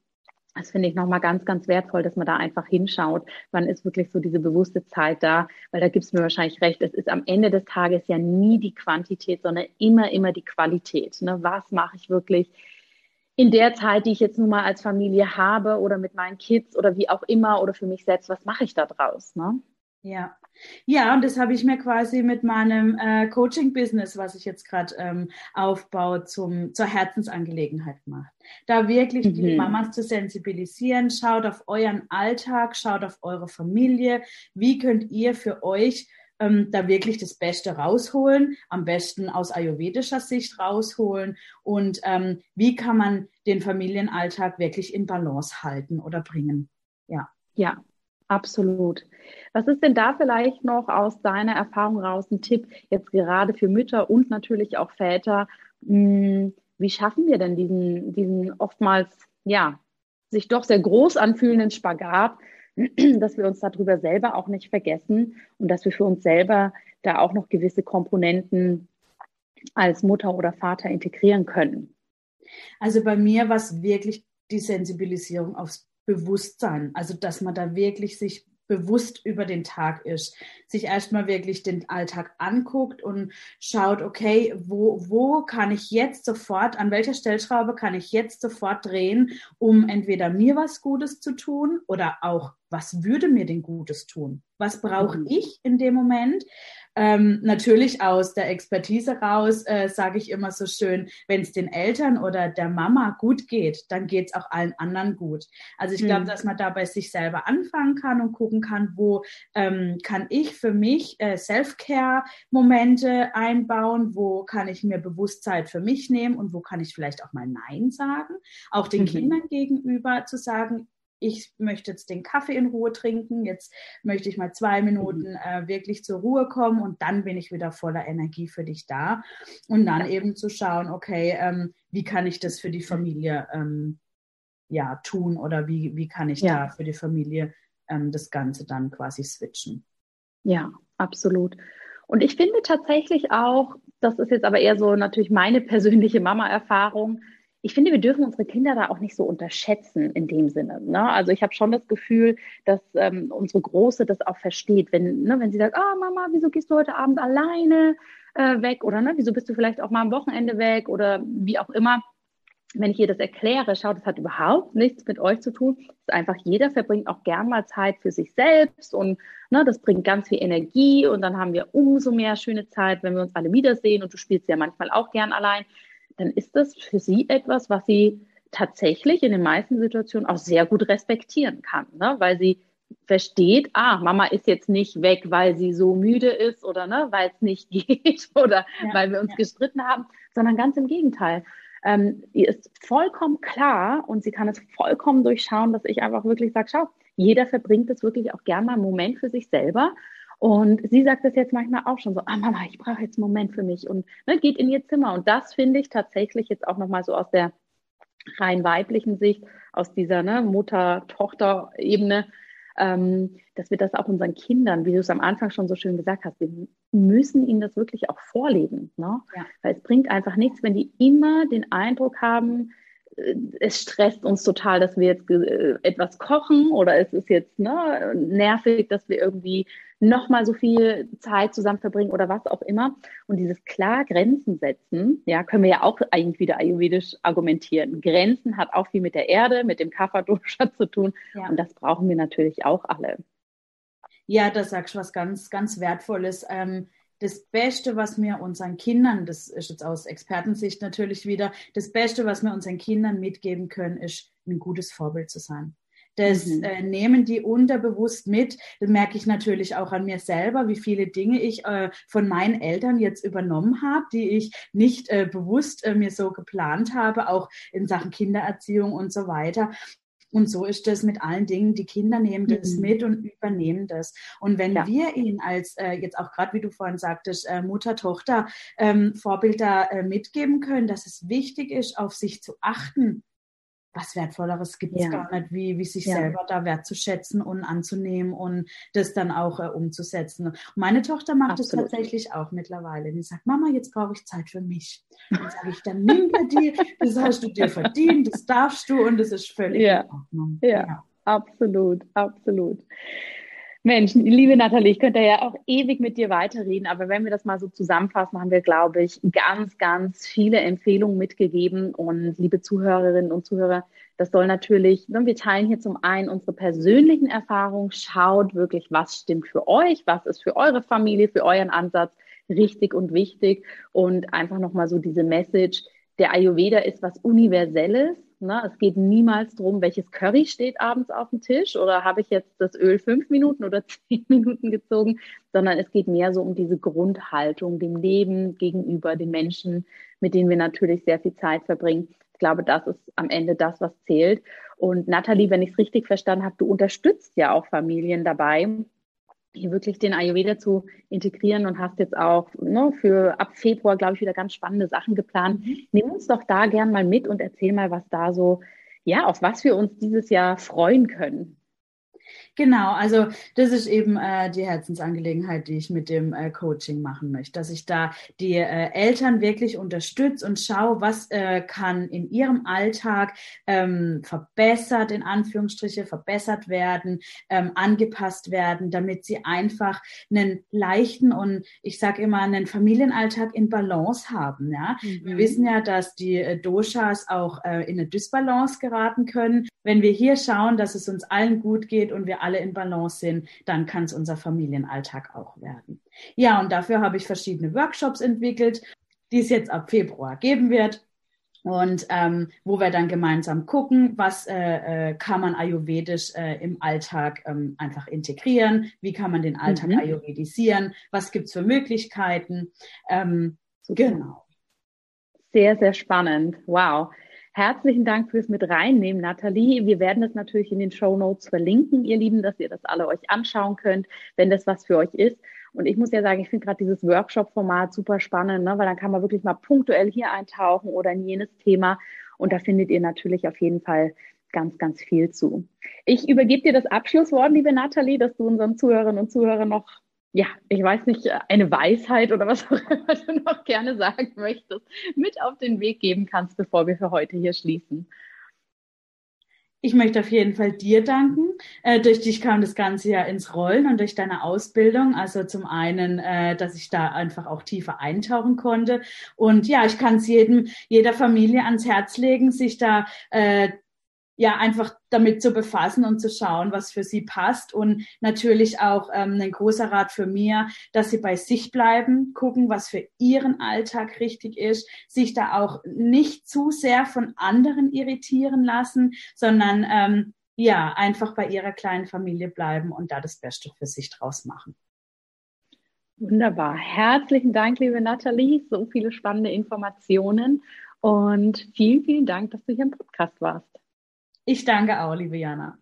das finde ich nochmal ganz, ganz wertvoll, dass man da einfach hinschaut. Wann ist wirklich so diese bewusste Zeit da? Weil da gibt es mir wahrscheinlich recht. Es ist am Ende des Tages ja nie die Quantität, sondern immer, immer die Qualität. Ne? Was mache ich wirklich? In der Zeit, die ich jetzt nun mal als Familie habe oder mit meinen Kids oder wie auch immer oder für mich selbst, was mache ich da draus? Ne? Ja. Ja, und das habe ich mir quasi mit meinem äh, Coaching-Business, was ich jetzt gerade ähm, aufbaue, zum, zur Herzensangelegenheit gemacht. Da wirklich mhm. die Mamas zu sensibilisieren, schaut auf euren Alltag, schaut auf eure Familie, wie könnt ihr für euch ähm, da wirklich das Beste rausholen, am besten aus ayurvedischer Sicht rausholen und ähm, wie kann man den Familienalltag wirklich in Balance halten oder bringen. Ja. Ja, absolut. Was ist denn da vielleicht noch aus deiner Erfahrung raus ein Tipp, jetzt gerade für Mütter und natürlich auch Väter? Hm, wie schaffen wir denn diesen, diesen oftmals, ja, sich doch sehr groß anfühlenden Spagat dass wir uns darüber selber auch nicht vergessen und dass wir für uns selber da auch noch gewisse Komponenten als Mutter oder Vater integrieren können. Also bei mir war es wirklich die Sensibilisierung aufs Bewusstsein, also dass man da wirklich sich bewusst über den Tag ist, sich erstmal wirklich den Alltag anguckt und schaut, okay, wo, wo kann ich jetzt sofort, an welcher Stellschraube kann ich jetzt sofort drehen, um entweder mir was Gutes zu tun oder auch, was würde mir denn Gutes tun? Was brauche mhm. ich in dem Moment? Ähm, natürlich aus der Expertise raus äh, sage ich immer so schön, wenn es den Eltern oder der Mama gut geht, dann geht es auch allen anderen gut. Also ich glaube, mhm. dass man da bei sich selber anfangen kann und gucken kann, wo ähm, kann ich für mich äh, Self-Care-Momente einbauen, wo kann ich mir Bewusstsein für mich nehmen und wo kann ich vielleicht auch mal Nein sagen, auch den mhm. Kindern gegenüber zu sagen, ich möchte jetzt den Kaffee in Ruhe trinken, jetzt möchte ich mal zwei Minuten mhm. äh, wirklich zur Ruhe kommen und dann bin ich wieder voller Energie für dich da. Und dann eben zu schauen, okay, ähm, wie kann ich das für die Familie ähm, ja, tun oder wie, wie kann ich ja. da für die Familie ähm, das Ganze dann quasi switchen. Ja, absolut. Und ich finde tatsächlich auch, das ist jetzt aber eher so natürlich meine persönliche Mama-Erfahrung, ich finde, wir dürfen unsere Kinder da auch nicht so unterschätzen in dem Sinne. Ne? Also ich habe schon das Gefühl, dass ähm, unsere Große das auch versteht, wenn, ne, wenn sie sagt, oh Mama, wieso gehst du heute Abend alleine äh, weg? Oder ne, wieso bist du vielleicht auch mal am Wochenende weg oder wie auch immer. Wenn ich ihr das erkläre, schaut, das hat überhaupt nichts mit euch zu tun. Das ist einfach, jeder verbringt auch gern mal Zeit für sich selbst und ne, das bringt ganz viel Energie und dann haben wir umso mehr schöne Zeit, wenn wir uns alle wiedersehen und du spielst ja manchmal auch gern allein dann ist das für sie etwas, was sie tatsächlich in den meisten Situationen auch sehr gut respektieren kann, ne? weil sie versteht, ah, Mama ist jetzt nicht weg, weil sie so müde ist oder ne, weil es nicht geht oder ja, weil wir uns ja. gestritten haben, sondern ganz im Gegenteil. Ähm, ihr ist vollkommen klar und sie kann es vollkommen durchschauen, dass ich einfach wirklich sage, schau, jeder verbringt es wirklich auch gerne mal einen Moment für sich selber und sie sagt das jetzt manchmal auch schon so, ah Mama, ich brauche jetzt einen Moment für mich und ne, geht in ihr Zimmer. Und das finde ich tatsächlich jetzt auch nochmal so aus der rein weiblichen Sicht, aus dieser ne, Mutter-Tochter-Ebene, ähm, dass wir das auch unseren Kindern, wie du es am Anfang schon so schön gesagt hast, wir müssen ihnen das wirklich auch vorleben. Ne? Ja. Weil es bringt einfach nichts, wenn die immer den Eindruck haben, äh, es stresst uns total, dass wir jetzt äh, etwas kochen oder es ist jetzt ne, nervig, dass wir irgendwie nochmal so viel Zeit zusammen verbringen oder was auch immer. Und dieses klar Grenzen setzen, ja, können wir ja auch eigentlich wieder ayurvedisch argumentieren. Grenzen hat auch viel mit der Erde, mit dem Kapha-Dosha zu tun. Ja. Und das brauchen wir natürlich auch alle. Ja, da sagst du was ganz, ganz Wertvolles. Ähm, das Beste, was wir unseren Kindern, das ist jetzt aus Expertensicht natürlich wieder, das Beste, was wir unseren Kindern mitgeben können, ist ein gutes Vorbild zu sein. Das mhm. äh, nehmen die unterbewusst mit. Das merke ich natürlich auch an mir selber, wie viele Dinge ich äh, von meinen Eltern jetzt übernommen habe, die ich nicht äh, bewusst äh, mir so geplant habe, auch in Sachen Kindererziehung und so weiter. Und so ist das mit allen Dingen. Die Kinder nehmen das mhm. mit und übernehmen das. Und wenn ja. wir ihnen als, äh, jetzt auch gerade wie du vorhin sagtest, äh, Mutter, Tochter, ähm, Vorbilder äh, mitgeben können, dass es wichtig ist, auf sich zu achten, was Wertvolleres gibt es ja. gar nicht, wie, wie sich ja. selber da wertzuschätzen und anzunehmen und das dann auch äh, umzusetzen. Und meine Tochter macht es tatsächlich auch mittlerweile. Die sagt, Mama, jetzt brauche ich Zeit für mich. Dann sage ich, dann nimm dir die, das hast du dir verdient, das darfst du und das ist völlig ja. in Ordnung. Ja, absolut, absolut. Mensch, liebe Nathalie, ich könnte ja auch ewig mit dir weiterreden, aber wenn wir das mal so zusammenfassen, haben wir, glaube ich, ganz, ganz viele Empfehlungen mitgegeben. Und liebe Zuhörerinnen und Zuhörer, das soll natürlich, ne, wir teilen hier zum einen unsere persönlichen Erfahrungen, schaut wirklich, was stimmt für euch, was ist für eure Familie, für euren Ansatz richtig und wichtig. Und einfach nochmal so diese Message, der Ayurveda ist was Universelles Ne? Es geht niemals darum, welches Curry steht abends auf dem Tisch oder habe ich jetzt das Öl fünf Minuten oder zehn Minuten gezogen, sondern es geht mehr so um diese Grundhaltung dem Leben gegenüber den Menschen, mit denen wir natürlich sehr viel Zeit verbringen. Ich glaube, das ist am Ende das, was zählt. Und Nathalie, wenn ich es richtig verstanden habe, du unterstützt ja auch Familien dabei, hier wirklich den Ayurveda zu integrieren und hast jetzt auch ne, für ab Februar, glaube ich, wieder ganz spannende Sachen geplant. Mhm. Nimm uns doch da gern mal mit und erzähl mal, was da so, ja, auf was wir uns dieses Jahr freuen können. Genau, also das ist eben äh, die Herzensangelegenheit, die ich mit dem äh, Coaching machen möchte, dass ich da die äh, Eltern wirklich unterstütze und schaue, was äh, kann in ihrem Alltag ähm, verbessert, in Anführungsstriche verbessert werden, ähm, angepasst werden, damit sie einfach einen leichten und ich sage immer einen Familienalltag in Balance haben. Ja, mhm. wir wissen ja, dass die äh, Doshas auch äh, in eine Dysbalance geraten können. Wenn wir hier schauen, dass es uns allen gut geht und wir alle in Balance sind, dann kann es unser Familienalltag auch werden. Ja, und dafür habe ich verschiedene Workshops entwickelt, die es jetzt ab Februar geben wird und ähm, wo wir dann gemeinsam gucken, was äh, äh, kann man ayurvedisch äh, im Alltag ähm, einfach integrieren, wie kann man den Alltag mhm. ayurvedisieren, was gibt's für Möglichkeiten. Ähm, genau. Sehr, sehr spannend. Wow. Herzlichen Dank fürs mit reinnehmen, Nathalie. Wir werden es natürlich in den Show Notes verlinken, ihr Lieben, dass ihr das alle euch anschauen könnt, wenn das was für euch ist. Und ich muss ja sagen, ich finde gerade dieses Workshop-Format super spannend, ne? weil dann kann man wirklich mal punktuell hier eintauchen oder in jenes Thema. Und da findet ihr natürlich auf jeden Fall ganz, ganz viel zu. Ich übergebe dir das Abschlusswort, liebe Nathalie, dass du unseren Zuhörerinnen und Zuhörern noch ja, ich weiß nicht, eine Weisheit oder was auch immer du noch gerne sagen möchtest, mit auf den Weg geben kannst, bevor wir für heute hier schließen. Ich möchte auf jeden Fall dir danken. Äh, durch dich kam das Ganze ja ins Rollen und durch deine Ausbildung. Also zum einen, äh, dass ich da einfach auch tiefer eintauchen konnte. Und ja, ich kann es jedem, jeder Familie ans Herz legen, sich da äh, ja einfach damit zu befassen und zu schauen, was für sie passt. Und natürlich auch ähm, ein großer Rat für mir, dass sie bei sich bleiben, gucken, was für ihren Alltag richtig ist, sich da auch nicht zu sehr von anderen irritieren lassen, sondern ähm, ja, einfach bei ihrer kleinen Familie bleiben und da das Beste für sich draus machen. Wunderbar. Herzlichen Dank, liebe Nathalie. So viele spannende Informationen und vielen, vielen Dank, dass du hier im Podcast warst. Ich danke auch, liebe Jana.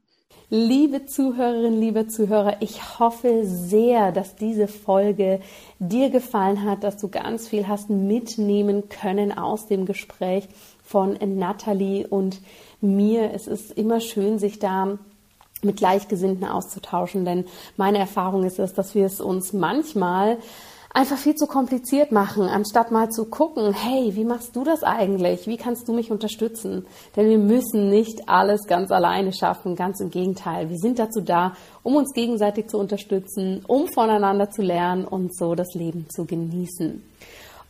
Liebe Zuhörerinnen, liebe Zuhörer, ich hoffe sehr, dass diese Folge dir gefallen hat, dass du ganz viel hast mitnehmen können aus dem Gespräch von Nathalie und mir. Es ist immer schön, sich da mit Gleichgesinnten auszutauschen, denn meine Erfahrung ist es, dass wir es uns manchmal einfach viel zu kompliziert machen, anstatt mal zu gucken, hey, wie machst du das eigentlich? Wie kannst du mich unterstützen? Denn wir müssen nicht alles ganz alleine schaffen, ganz im Gegenteil. Wir sind dazu da, um uns gegenseitig zu unterstützen, um voneinander zu lernen und so das Leben zu genießen.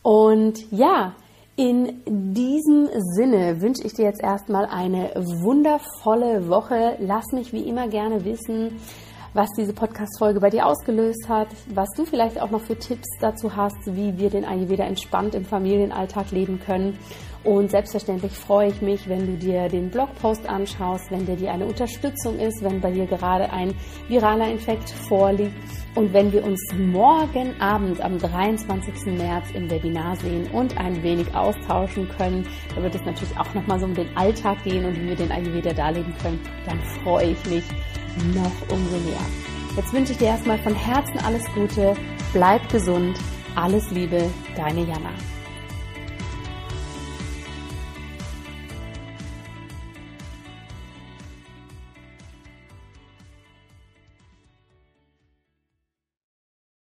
Und ja, in diesem Sinne wünsche ich dir jetzt erstmal eine wundervolle Woche. Lass mich wie immer gerne wissen, was diese Podcast-Folge bei dir ausgelöst hat, was du vielleicht auch noch für Tipps dazu hast, wie wir den Ayurveda entspannt im Familienalltag leben können. Und selbstverständlich freue ich mich, wenn du dir den Blogpost anschaust, wenn der dir eine Unterstützung ist, wenn bei dir gerade ein viraler Infekt vorliegt und wenn wir uns morgen Abend am 23. März im Webinar sehen und ein wenig austauschen können. Da wird es natürlich auch nochmal so um den Alltag gehen und wie wir den Ayurveda darlegen können. Dann freue ich mich noch umso mehr. Jetzt wünsche ich dir erstmal von Herzen alles Gute, bleib gesund, alles Liebe, deine Jana.